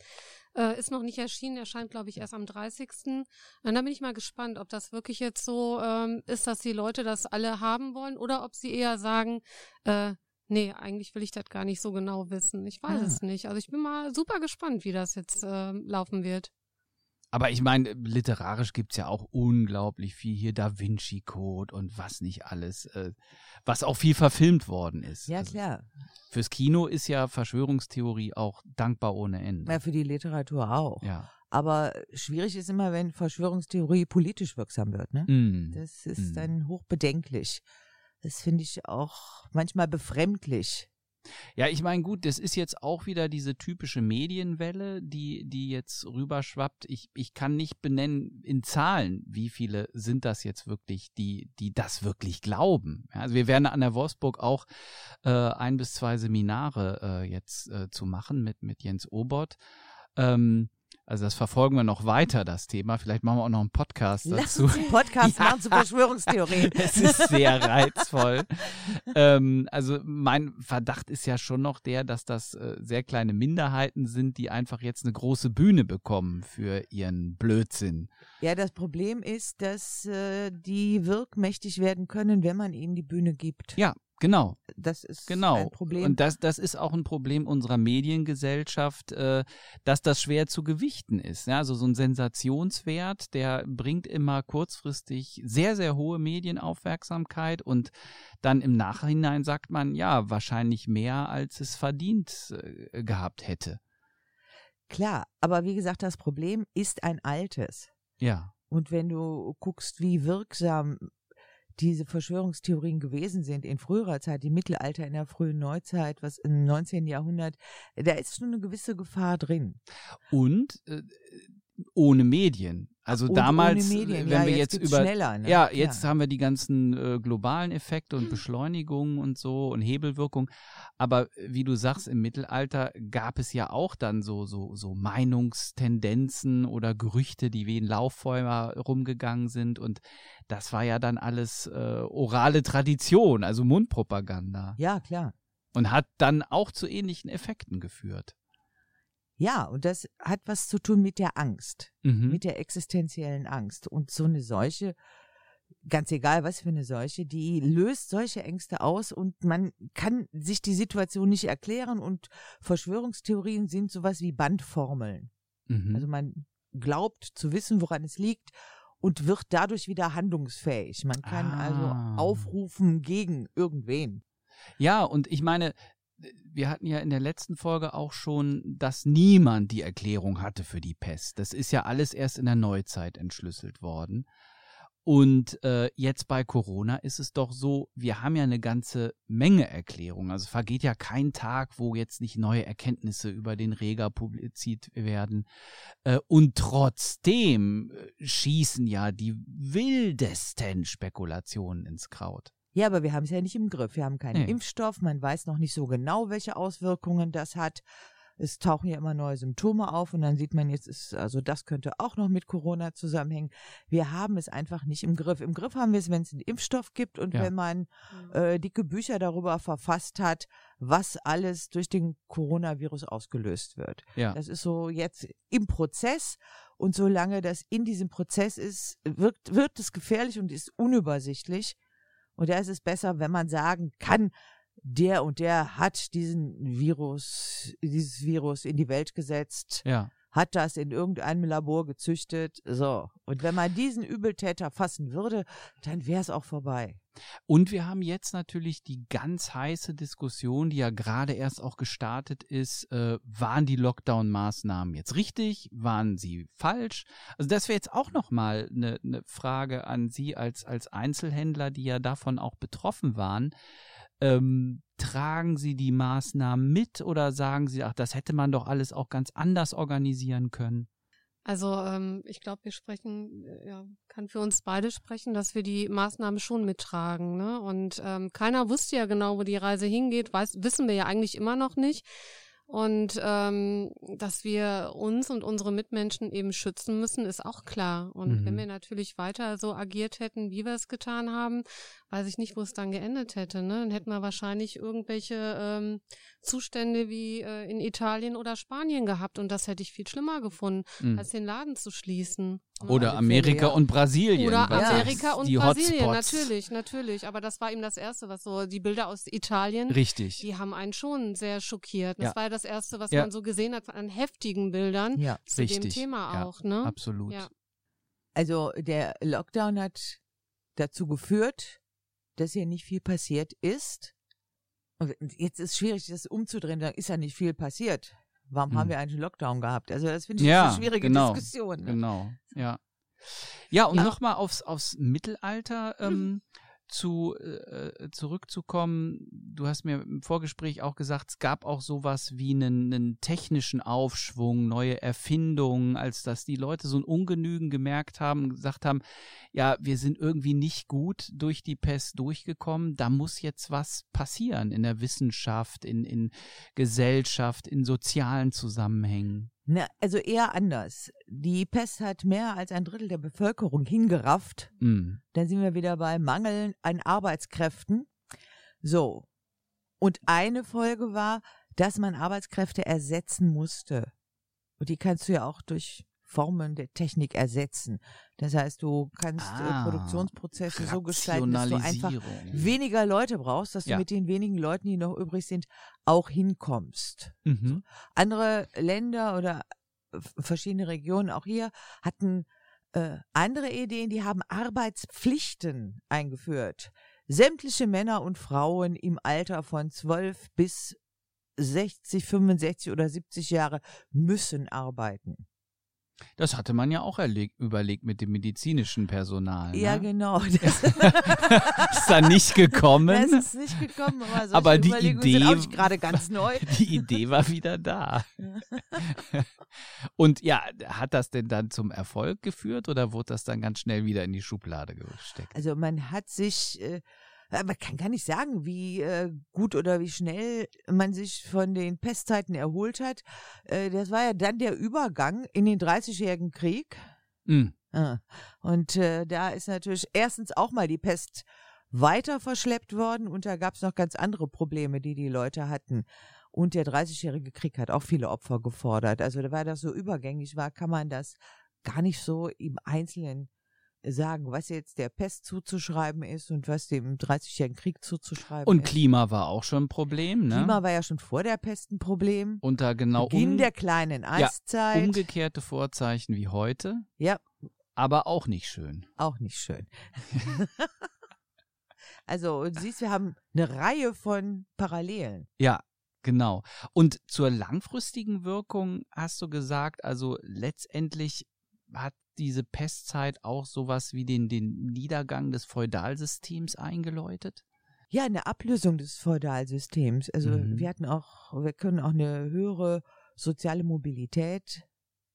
Äh, ist noch nicht erschienen, erscheint, glaube ich, erst am 30. Und da bin ich mal gespannt, ob das wirklich jetzt so ähm, ist, dass die Leute das alle haben wollen oder ob sie eher sagen, äh, nee, eigentlich will ich das gar nicht so genau wissen. Ich weiß Ah. es nicht. Also ich bin mal super gespannt, wie das jetzt äh, laufen wird. Aber ich meine, literarisch gibt's ja auch unglaublich viel hier Da Vinci Code und was nicht alles, äh, was auch viel verfilmt worden ist. Ja, Also klar. Fürs Kino ist ja Verschwörungstheorie auch dankbar ohne Ende. Ja, für die Literatur auch. Ja. Aber schwierig ist immer, wenn Verschwörungstheorie politisch wirksam wird. Ne? Mm. Das ist Mm. dann hochbedenklich. Das finde ich auch manchmal befremdlich. Ja, ich meine, gut, das ist jetzt auch wieder diese typische Medienwelle, die, die jetzt rüberschwappt. Ich, ich kann nicht benennen in Zahlen, wie viele sind das jetzt wirklich, die, die das wirklich glauben. Ja, also wir werden an der Wolfsburg auch äh, ein bis zwei Seminare äh, jetzt äh, zu machen mit, mit Jens Obert. Ähm, also das verfolgen wir noch weiter, das Thema. Vielleicht machen wir auch noch einen Podcast Lass dazu. uns einen Podcast Ja. machen zu Verschwörungstheorien. Es ist sehr reizvoll. ähm, also mein Verdacht ist ja schon noch der, dass das äh, sehr kleine Minderheiten sind, die einfach jetzt eine große Bühne bekommen für ihren Blödsinn. Ja, das Problem ist, dass äh, die wirkmächtig werden können, wenn man ihnen die Bühne gibt. Ja, genau. Das ist Genau. ein Problem. Und das, das ist auch ein Problem unserer Mediengesellschaft, äh, dass das schwer zu gewichten ist. Ja, also so ein Sensationswert, der bringt immer kurzfristig sehr, sehr hohe Medienaufmerksamkeit und dann im Nachhinein sagt man, ja, wahrscheinlich mehr, als es verdient äh, gehabt hätte. Klar, aber wie gesagt, das Problem ist ein altes. Ja. Und wenn du guckst, wie wirksam diese Verschwörungstheorien gewesen sind in früherer Zeit, im Mittelalter, in der frühen Neuzeit, was im 19. Jahrhundert, da ist schon eine gewisse Gefahr drin. Und äh, ohne Medien. Also Und damals, wenn ja, wir jetzt, jetzt über schneller, ne? Ja, jetzt haben wir die ganzen äh, globalen Effekte und Beschleunigungen und so und Hebelwirkung. Aber äh, wie du sagst, im Mittelalter gab es ja auch dann so, so, so Meinungstendenzen oder Gerüchte, die wie ein Lauffeuer rumgegangen sind. Und das war ja dann alles äh, orale Tradition, also Mundpropaganda. Ja, klar. Und hat dann auch zu ähnlichen Effekten geführt. Ja, und das hat was zu tun mit der Angst, Mhm. mit der existenziellen Angst. Und so eine Seuche, ganz egal was für eine Seuche, die löst solche Ängste aus und man kann sich die Situation nicht erklären und Verschwörungstheorien sind sowas wie Bandformeln. Mhm. Also man glaubt zu wissen, woran es liegt und wird dadurch wieder handlungsfähig. Man kann Ah. also aufrufen gegen irgendwen. Ja, und ich meine, wir hatten ja in der letzten Folge auch schon, dass niemand die Erklärung hatte für die Pest. Das ist ja alles erst in der Neuzeit entschlüsselt worden. Und äh, jetzt bei Corona ist es doch so, wir haben ja eine ganze Menge Erklärungen. Also vergeht ja kein Tag, wo jetzt nicht neue Erkenntnisse über den Reger publiziert werden. Äh, und trotzdem äh, schießen ja die wildesten Spekulationen ins Kraut. Ja, aber wir haben es ja nicht im Griff. Wir haben keinen Nee. Impfstoff. Man weiß noch nicht so genau, welche Auswirkungen das hat. Es tauchen ja immer neue Symptome auf und dann sieht man jetzt, ist, also das könnte auch noch mit Corona zusammenhängen. Wir haben es einfach nicht im Griff. Im Griff haben wir es, wenn es einen Impfstoff gibt und Ja. wenn man äh, dicke Bücher darüber verfasst hat, was alles durch den Coronavirus ausgelöst wird. Ja. Das ist so jetzt im Prozess und solange das in diesem Prozess ist, wirkt, wird es gefährlich und ist unübersichtlich. Und da ist es besser, wenn man sagen kann, der und der hat diesen Virus, dieses Virus in die Welt gesetzt, Ja. hat das in irgendeinem Labor gezüchtet. So. Und wenn man diesen Übeltäter fassen würde, dann wäre es auch vorbei. Und wir haben jetzt natürlich die ganz heiße Diskussion, die ja gerade erst auch gestartet ist. Äh, waren die Lockdown-Maßnahmen jetzt richtig? Waren sie falsch? Also das wäre jetzt auch nochmal eine ne Frage an Sie als, als Einzelhändler, die ja davon auch betroffen waren. Ähm, tragen Sie die Maßnahmen mit oder sagen Sie, ach, das hätte man doch alles auch ganz anders organisieren können? Also ähm, ich glaube, wir sprechen, äh, ja, kann für uns beide sprechen, dass wir die Maßnahmen schon mittragen. Ne? Und ähm, keiner wusste ja genau, wo die Reise hingeht, weiß, wissen wir ja eigentlich immer noch nicht. Und ähm, dass wir uns und unsere Mitmenschen eben schützen müssen, ist auch klar. Und Mhm. wenn wir natürlich weiter so agiert hätten, wie wir es getan haben, weiß ich nicht, wo es dann geendet hätte. Ne? Dann hätten wir wahrscheinlich irgendwelche ähm, Zustände wie äh, in Italien oder Spanien gehabt und das hätte ich viel schlimmer gefunden, Mhm. als den Laden zu schließen. ne? Oder alle Amerika und Brasilien. Oder was Amerika und die Brasilien, Hotspots. natürlich, natürlich. Aber das war eben das Erste, was so, die Bilder aus Italien, Richtig. die haben einen schon sehr schockiert. Das Ja. war ja das Erste, was Ja. man so gesehen hat an heftigen Bildern Ja. zu dem Richtig. Thema Ja, auch, ne? Absolut. Ja. Also der Lockdown hat dazu geführt, dass hier nicht viel passiert ist. Und jetzt ist schwierig, das umzudrehen, da ist ja nicht viel passiert. Warum Hm. haben wir einen Lockdown gehabt? Also das finde ich Ja, eine schwierige genau, Diskussion. Ne? Genau, ja. Ja, und Ja. nochmal aufs, aufs Mittelalter ähm, zu, äh, zurückzukommen. Du hast mir im Vorgespräch auch gesagt, es gab auch sowas wie einen, einen technischen Aufschwung, neue Erfindungen, als dass die Leute so ein Ungenügen gemerkt haben, gesagt haben, ja, wir sind irgendwie nicht gut durch die Pest durchgekommen, da muss jetzt was passieren in der Wissenschaft, in, in Gesellschaft, in sozialen Zusammenhängen. Na, also eher anders. Die Pest hat mehr als ein Drittel der Bevölkerung hingerafft. Mm. Dann sind wir wieder bei Mangeln an Arbeitskräften. So. Und eine Folge war, dass man Arbeitskräfte ersetzen musste. Und die kannst du ja auch durch Formen der Technik ersetzen. Das heißt, du kannst Ah, äh, Produktionsprozesse so gestalten, dass du einfach weniger Leute brauchst, dass Ja. du mit den wenigen Leuten, die noch übrig sind, auch hinkommst. Mhm. Andere Länder oder f- verschiedene Regionen, auch hier, hatten äh, andere Ideen, die haben Arbeitspflichten eingeführt. Sämtliche Männer und Frauen im Alter von 12 bis 60, 65 oder 70 Jahre müssen arbeiten. Das hatte man ja auch erleg- überlegt mit dem medizinischen Personal. Ja, ne? genau. Das, Ist da nicht das gekommen. ist nicht gekommen, aber, Aber die Idee- gerade ganz neu. Die Idee war wieder da. Und ja, hat das denn dann zum Erfolg geführt oder wurde das dann ganz schnell wieder in die Schublade gesteckt? Also man hat sich, äh, man kann gar nicht sagen, wie äh, gut oder wie schnell man sich von den Pestzeiten erholt hat. Äh, das war ja dann der Übergang in den 30-jährigen Krieg. Mm. Ah. Und äh, da ist natürlich erstens auch mal die Pest weiter verschleppt worden und da gab es noch ganz andere Probleme, die die Leute hatten. Und der 30-jährige Krieg hat auch viele Opfer gefordert. Also da war das so übergängig war, kann man das gar nicht so im Einzelnen sagen, was jetzt der Pest zuzuschreiben ist und was dem 30-jährigen Krieg zuzuschreiben Und ist. Klima war auch schon ein Problem, ne? Klima war ja schon vor der Pest ein Problem. Unter genau Beginn um, der kleinen Eiszeit. umgekehrte Vorzeichen wie heute, ja, aber auch nicht schön. auch nicht schön. also, du siehst, wir haben eine Reihe von Parallelen. Ja, genau. Und zur langfristigen Wirkung hast du gesagt, also letztendlich hat diese Pestzeit auch sowas wie den, den Niedergang des Feudalsystems eingeläutet? Ja, eine Ablösung des Feudalsystems. Also Mhm. wir hatten auch, wir können auch eine höhere soziale Mobilität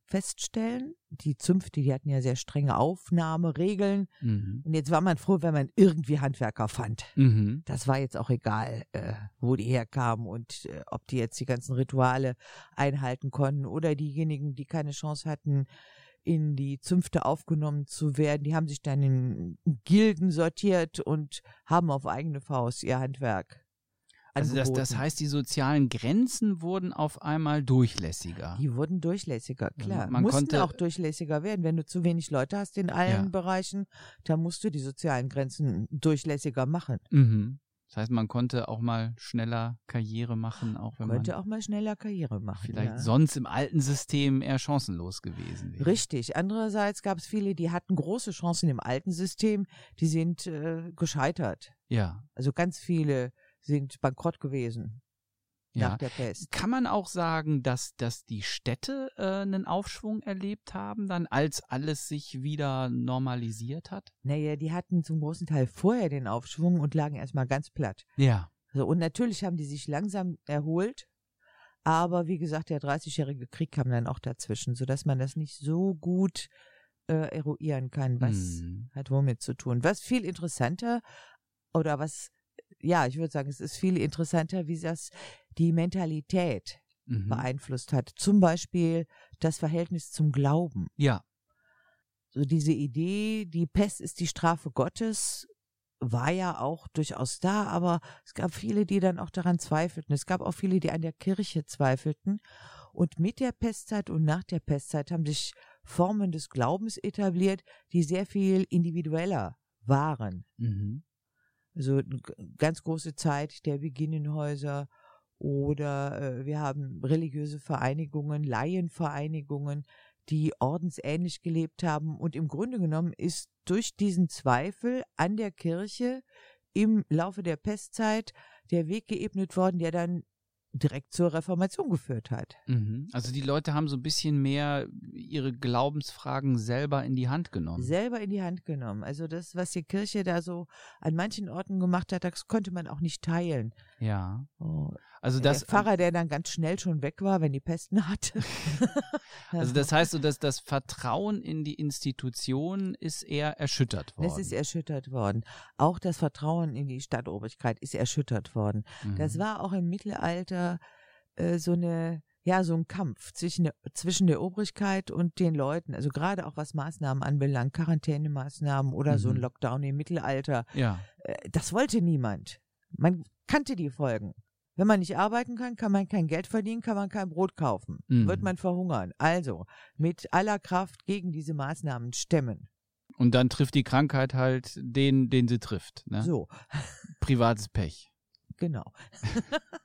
feststellen. Die Zünfte, die hatten ja sehr strenge Aufnahmeregeln. Mhm. Und jetzt war man froh, wenn man irgendwie Handwerker fand. Mhm. Das war jetzt auch egal, äh, wo die herkamen und äh, ob die jetzt die ganzen Rituale einhalten konnten oder diejenigen, die keine Chance hatten, in die Zünfte aufgenommen zu werden, die haben sich dann in Gilden sortiert und haben auf eigene Faust ihr Handwerk Also das, das angeboten. heißt, die sozialen Grenzen wurden auf einmal durchlässiger. Die wurden durchlässiger, klar. man Mussten konnte- auch durchlässiger werden. Wenn du zu wenig Leute hast in allen Ja. Bereichen, dann musst du die sozialen Grenzen durchlässiger machen. Mhm. Das heißt, man konnte auch mal schneller Karriere machen, auch wenn Könnte man auch mal schneller Karriere machen. vielleicht ja. sonst im alten System eher chancenlos gewesen wäre. Richtig. Andererseits gab es viele, die hatten große Chancen im alten System, die sind äh, gescheitert. Ja, Also ganz viele sind bankrott gewesen ja. Kann man auch sagen, dass, dass die Städte äh, einen Aufschwung erlebt haben, dann als alles sich wieder normalisiert hat? Naja, die hatten zum großen Teil vorher den Aufschwung und lagen erstmal ganz platt. Ja. So, und natürlich haben die sich langsam erholt. Aber wie gesagt, der 30-jährige Krieg kam dann auch dazwischen, sodass man das nicht so gut äh, eruieren kann, was Hm. hat womit zu tun. Was viel interessanter oder was, ja, ich würde sagen, es ist viel interessanter, wie das die Mentalität Mhm. beeinflusst hat. Zum Beispiel das Verhältnis zum Glauben. Ja. So diese Idee, die Pest ist die Strafe Gottes, war ja auch durchaus da, aber es gab viele, die dann auch daran zweifelten. Es gab auch viele, die an der Kirche zweifelten. Und mit der Pestzeit und nach der Pestzeit haben sich Formen des Glaubens etabliert, die sehr viel individueller waren. Mhm. Also ganz große Zeit der Beginnenhäuser oder äh, wir haben religiöse Vereinigungen, Laienvereinigungen, die ordensähnlich gelebt haben. Und im Grunde genommen ist durch diesen Zweifel an der Kirche im Laufe der Pestzeit der Weg geebnet worden, der dann direkt zur Reformation geführt hat. Mhm. Also die Leute haben so ein bisschen mehr ihre Glaubensfragen selber in die Hand genommen. Selber in die Hand genommen. Also das, was die Kirche da so an manchen Orten gemacht hat, das konnte man auch nicht teilen. Ja. Oh, Also das, der Pfarrer, der dann ganz schnell schon weg war, wenn die Pesten hatte. also das heißt so, dass das Vertrauen in die Institution ist eher erschüttert worden. Das ist erschüttert worden. Auch das Vertrauen in die Stadtobrigkeit ist erschüttert worden. Das Mhm. war auch im Mittelalter äh, so eine, ja, so ein Kampf zwischen der, zwischen der Obrigkeit und den Leuten. Also gerade auch was Maßnahmen anbelangt, Quarantänemaßnahmen oder so ein Mhm. Lockdown im Mittelalter. Ja. Äh, das wollte niemand. Man kannte die Folgen. Wenn man nicht arbeiten kann, kann man kein Geld verdienen, kann man kein Brot kaufen. Mhm. Wird man verhungern. Also mit aller Kraft gegen diese Maßnahmen stemmen. Und dann trifft die Krankheit halt den, den sie trifft. Ne? So, Privates Pech. genau.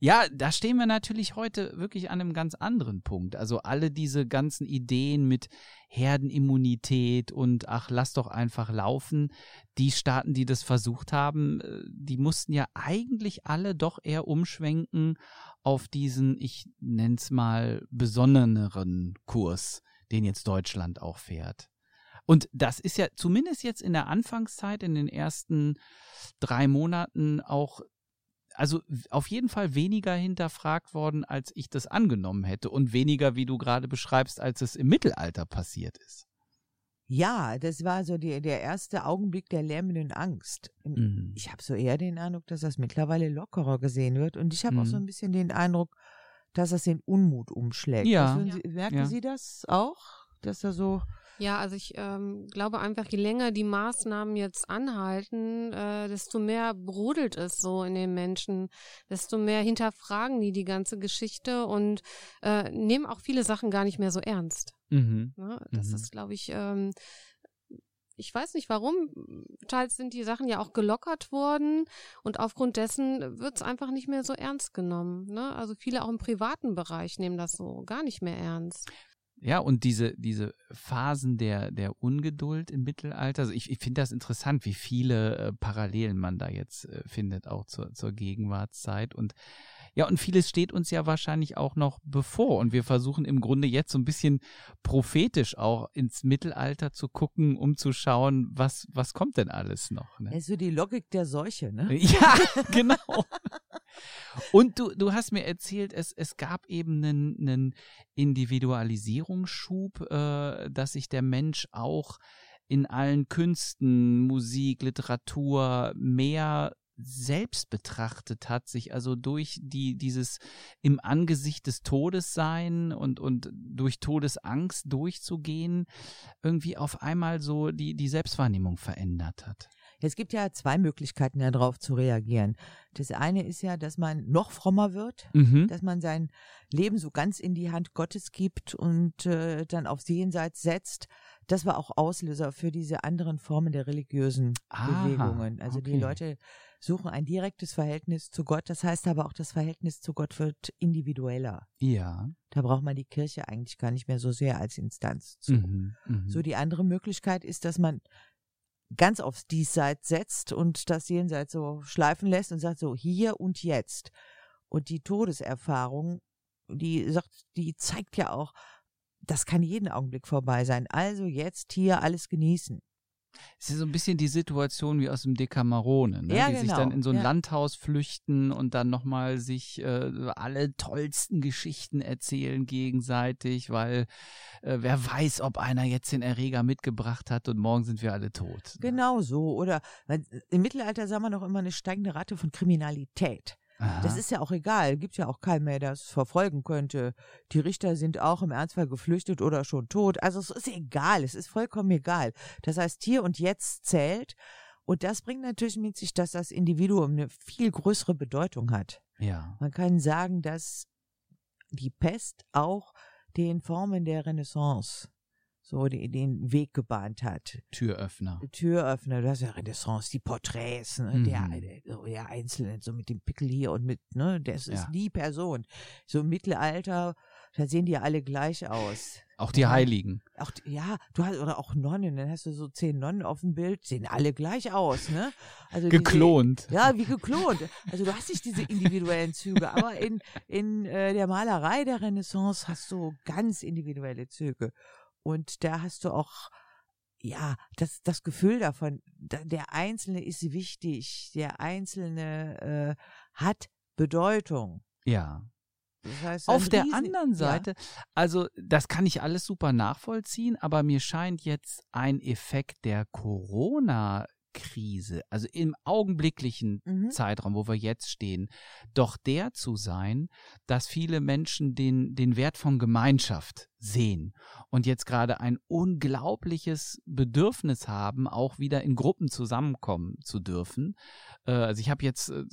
Ja, da stehen wir natürlich heute wirklich an einem ganz anderen Punkt. Also alle diese ganzen Ideen mit Herdenimmunität und ach, lass doch einfach laufen. Die Staaten, die das versucht haben, äh, die mussten ja eigentlich alle doch eher umschwenken auf diesen, ich nenn's mal, besonneneren Kurs, den jetzt Deutschland auch fährt. Und das ist ja zumindest jetzt in der Anfangszeit, in den ersten drei Monaten auch also auf jeden Fall weniger hinterfragt worden, als ich das angenommen hätte und weniger, wie du gerade beschreibst, als es im Mittelalter passiert ist. Ja, das war so die, der erste Augenblick der lähmenden Angst. Mhm. Ich habe so eher den Eindruck, dass das mittlerweile lockerer gesehen wird. Und ich habe auch so Mhm. ein bisschen den Eindruck, dass das den Unmut umschlägt. Ja. Würden Sie, merken Ja. Sie das auch? Dass da so. Ja, also ich ähm, glaube einfach, je länger die Maßnahmen jetzt anhalten, äh, desto mehr brodelt es so in den Menschen, desto mehr hinterfragen die die ganze Geschichte und äh, nehmen auch viele Sachen gar nicht mehr so ernst. Mhm. Ne? Das Mhm. ist, glaube ich, ähm, ich weiß nicht warum. Teils sind die Sachen ja auch gelockert worden und aufgrund dessen wird es einfach nicht mehr so ernst genommen. Ne? Also viele auch im privaten Bereich nehmen das so gar nicht mehr ernst. Ja, und diese, diese Phasen der, der Ungeduld im Mittelalter, also ich, ich finde das interessant, wie viele äh, Parallelen man da jetzt äh, findet, auch zur, zur Gegenwartszeit. Und ja, und vieles steht uns ja wahrscheinlich auch noch bevor. Und wir versuchen im Grunde jetzt so ein bisschen prophetisch auch ins Mittelalter zu gucken, um zu schauen, was, was kommt denn alles noch. Ne? Das ist so die Logik der Seuche, ne? Ja, genau. Und du, du hast mir erzählt, es, es gab eben einen, einen Individualisierungsschub, äh, dass sich der Mensch auch in allen Künsten, Musik, Literatur mehr selbst betrachtet hat, sich also durch die, dieses im Angesicht des Todes sein und, und durch Todesangst durchzugehen, irgendwie auf einmal so die, die Selbstwahrnehmung verändert hat. Es gibt ja zwei Möglichkeiten, darauf zu reagieren. Das eine ist ja, dass man noch frommer wird, Mhm. dass man sein Leben so ganz in die Hand Gottes gibt und äh, dann aufs Jenseits setzt. Das war auch Auslöser für diese anderen Formen der religiösen Aha, Bewegungen. Also die okay. Leute suchen ein direktes Verhältnis zu Gott. Das heißt aber auch, das Verhältnis zu Gott wird individueller. Ja. Da braucht man die Kirche eigentlich gar nicht mehr so sehr als Instanz zu. Mhm. Mhm. So die andere Möglichkeit ist, dass man ganz aufs Diesseits setzt und das Jenseits so schleifen lässt und sagt so hier und jetzt. Und die Todeserfahrung, die sagt, die zeigt ja auch, das kann jeden Augenblick vorbei sein. Also jetzt hier alles genießen. Es ist so ein bisschen die Situation wie aus dem Decamerone, ne? Ja, die sich genau, dann in so ein ja. Landhaus flüchten und dann nochmal sich äh, alle tollsten Geschichten erzählen gegenseitig, weil äh, wer weiß, ob einer jetzt den Erreger mitgebracht hat und morgen sind wir alle tot. ne? Genau so. Oder weil im Mittelalter sah man noch immer eine steigende Rate von Kriminalität. Aha. Das ist ja auch egal. Gibt ja auch keinen mehr, der es verfolgen könnte. Die Richter sind auch im Ernstfall geflüchtet oder schon tot. Also es ist egal. Es ist vollkommen egal. Das heißt, hier und jetzt zählt. Und das bringt natürlich mit sich, dass das Individuum eine viel größere Bedeutung hat. Ja. Man kann sagen, dass die Pest auch den Formen der Renaissance so die, den Weg gebahnt hat. Türöffner. Türöffner, du hast ja Renaissance, die Porträts, ne, Mhm. der, der, so der Einzelne, so mit dem Pickel hier und mit, ne, das ist Ja. die Person. So im Mittelalter, da sehen die ja alle gleich aus. Auch die Ja. Heiligen. Auch, ja, du hast, oder auch Nonnen, dann hast du so zehn Nonnen auf dem Bild, sehen alle gleich aus, ne? Also diese- Geklont. ja, wie geklont. Also du hast nicht diese individuellen Züge, aber in, in äh, der Malerei der Renaissance hast du ganz individuelle Züge. Und da hast du auch, ja, das, das Gefühl davon, da, der Einzelne ist wichtig, der Einzelne äh, hat Bedeutung. Ja. Das heißt, Auf der Riesen- anderen ja. Seite, also das kann ich alles super nachvollziehen, aber mir scheint jetzt ein Effekt der Corona-Krise, also im augenblicklichen Mhm. Zeitraum, wo wir jetzt stehen, doch der zu sein, dass viele Menschen den, den Wert von Gemeinschaft sehen und jetzt gerade ein unglaubliches Bedürfnis haben, auch wieder in Gruppen zusammenkommen zu dürfen. Äh, also ich habe jetzt äh,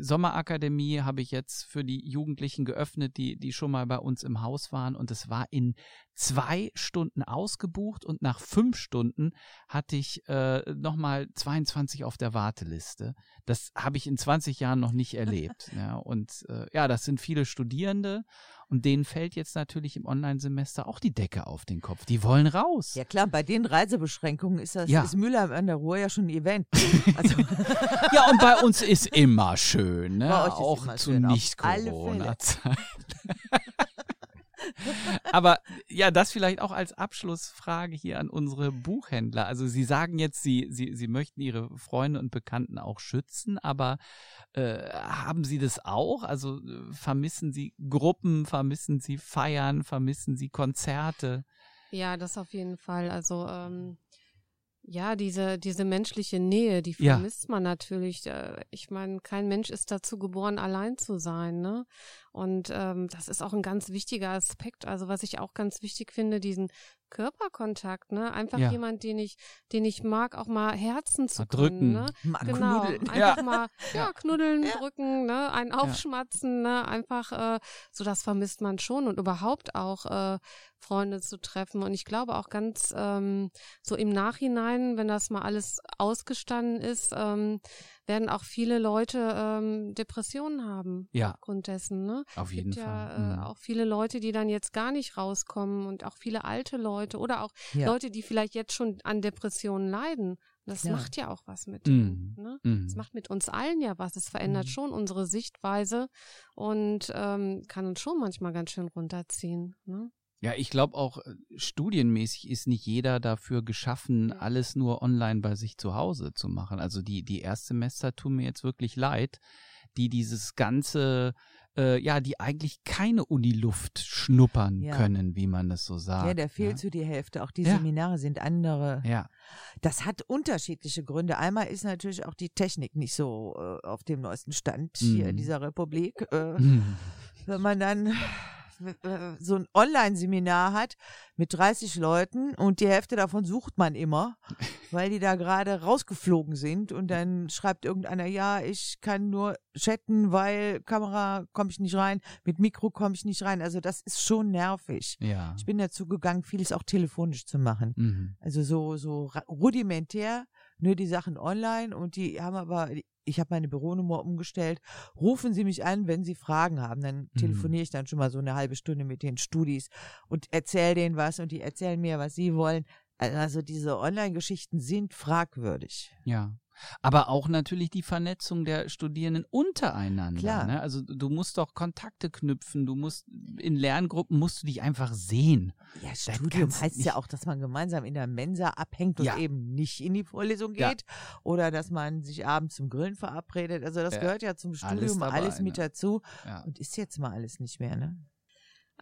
Sommerakademie habe ich jetzt für die Jugendlichen geöffnet, die die schon mal bei uns im Haus waren und es war in zwei Stunden ausgebucht und nach fünf Stunden hatte ich äh, nochmal 22 auf der Warteliste. Das habe ich in 20 Jahren noch nicht erlebt. ja, und äh, ja, das sind viele Studierende und denen fällt jetzt natürlich im Online-Semester auch die Decke auf den Kopf. Die wollen raus. Ja klar, bei den Reisebeschränkungen ist das Ja. ist Mülheim an der Ruhr ja schon ein Event. Also, Ja, und bei uns ist immer schön, ne? Bei euch ist auch zu Nicht-Corona-Zeit. Aber ja, das vielleicht auch als Abschlussfrage hier an unsere Buchhändler. Also Sie sagen jetzt, Sie, Sie, Sie möchten Ihre Freunde und Bekannten auch schützen, aber äh, haben Sie das auch? Also vermissen Sie Gruppen, vermissen Sie Feiern, vermissen Sie Konzerte? Ja, das auf jeden Fall. Also ähm, ja, diese diese menschliche Nähe, die Ja. vermisst man natürlich. Äh, Ich meine, kein Mensch ist dazu geboren, allein zu sein, ne? Und ähm, das ist auch ein ganz wichtiger Aspekt. Also was ich auch ganz wichtig finde, diesen Körperkontakt, ne? Einfach Ja. jemand, den ich, den ich mag, auch mal herzen zu Mal können, drücken. ne? mal Genau, knuddeln. einfach Ja. mal ja, Ja. knuddeln, Ja. drücken, ne, ein aufschmatzen, ne, einfach äh, so das vermisst man schon und überhaupt auch äh, Freunde zu treffen und ich glaube auch ganz ähm, so im Nachhinein, wenn das mal alles ausgestanden ist, ähm, werden auch viele Leute ähm, Depressionen haben Ja, aufgrund dessen, ne? auf jeden gibt ja Fall. äh, Mhm. auch viele Leute, die dann jetzt gar nicht rauskommen und auch viele alte Leute oder auch Ja. Leute, die vielleicht jetzt schon an Depressionen leiden. Das Klar. macht ja auch was mit Mhm. Ne? Mhm. Es macht mit uns allen ja was. Es verändert Mhm. schon unsere Sichtweise und ähm, kann uns schon manchmal ganz schön runterziehen. Ne? Ja, ich glaube auch äh, studienmäßig ist nicht jeder dafür geschaffen, Ja. alles nur online bei sich zu Hause zu machen. Also die, die Erstsemester tun mir jetzt wirklich leid, die dieses ganze, äh, ja, die eigentlich keine Uniluft schnuppern Ja. können, wie man das so sagt. Ja, der fehlt ne? zu die Hälfte. Auch die Ja. Seminare sind andere. Ja, Das hat unterschiedliche Gründe. Einmal ist natürlich auch die Technik nicht so äh, auf dem neuesten Stand hier in Mhm. dieser Republik. Äh, Hm. wenn man dann so ein Online-Seminar hat mit 30 Leuten und die Hälfte davon sucht man immer, weil die da gerade rausgeflogen sind und dann schreibt irgendeiner, ja, ich kann nur chatten, weil Kamera komme ich nicht rein, mit Mikro komme ich nicht rein. Also das ist schon nervig. ja. Ich bin dazu gegangen, vieles auch telefonisch zu machen. Mhm. Also so, so rudimentär, nur die Sachen online und die haben aber, ich habe meine Büronummer umgestellt. Rufen Sie mich an, wenn Sie Fragen haben. Dann Mhm. telefoniere ich dann schon mal so eine halbe Stunde mit den Studis und erzähle denen was und die erzählen mir, was sie wollen. Also diese Online-Geschichten sind fragwürdig. Ja. Aber auch natürlich die Vernetzung der Studierenden untereinander. Klar. Ne? Also du musst doch Kontakte knüpfen, du musst in Lerngruppen musst du dich einfach sehen. Ja, Das Studium heißt nicht- ja auch, dass man gemeinsam in der Mensa abhängt und Ja. eben nicht in die Vorlesung Ja. geht oder dass man sich abends zum Grillen verabredet. Also das Ja. gehört ja zum Alles Studium alles mit ne? dazu Ja. und ist jetzt mal alles nicht mehr, ne?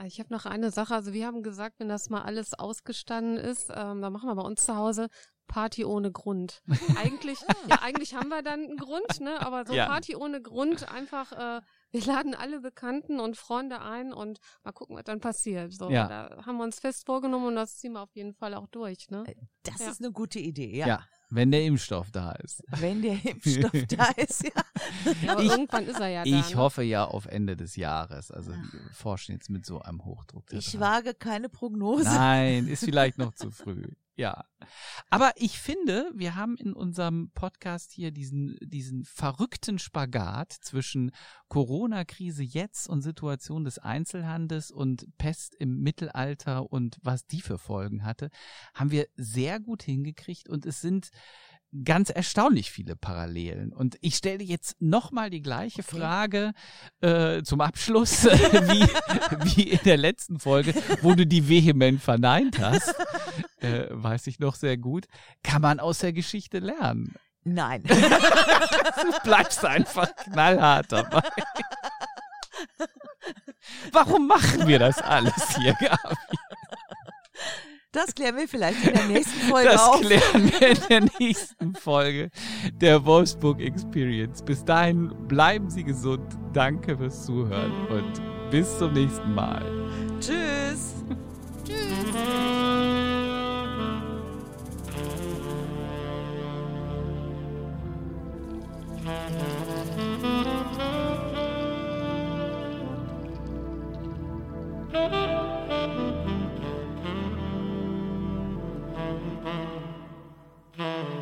Ah, Ich habe noch eine Sache. Also wir haben gesagt, wenn das mal alles ausgestanden ist, ähm, dann machen wir bei uns zu Hause Party ohne Grund. Eigentlich, ja, eigentlich haben wir dann einen Grund, ne? Aber so Ja. Party ohne Grund, einfach, äh, wir laden alle Bekannten und Freunde ein und mal gucken, was dann passiert. So, Ja. da haben wir uns fest vorgenommen und das ziehen wir auf jeden Fall auch durch, ne? Das Ja. ist eine gute Idee, ja. Ja. Wenn der Impfstoff da ist. Wenn der Impfstoff da ist, ja. Ja, aber Ich- irgendwann ist er ja da. Ich ne? hoffe ja auf Ende des Jahres. Also wir forschen jetzt mit so einem Hochdruck. Ich dran. wage keine Prognose. Nein, ist vielleicht noch zu früh. Ja. Aber ich finde, wir haben in unserem Podcast hier diesen, diesen verrückten Spagat zwischen Corona-Krise jetzt und Situation des Einzelhandels und Pest im Mittelalter und was die für Folgen hatte, haben wir sehr gut hingekriegt und es sind ganz erstaunlich viele Parallelen. Und ich stelle jetzt nochmal die gleiche Okay. Frage äh, zum Abschluss wie, wie in der letzten Folge, wo du die vehement verneint hast. Äh, weiß ich noch sehr gut. Kann man aus der Geschichte lernen. Nein. Du bleibst einfach knallhart dabei. Warum machen wir das alles hier, Gabi? Das klären wir vielleicht in der nächsten Folge Das auf. klären wir in der nächsten Folge der Wolfsburg Experience. Bis dahin bleiben Sie gesund. Danke fürs Zuhören und bis zum nächsten Mal. Tschüss. Thank Mm-hmm.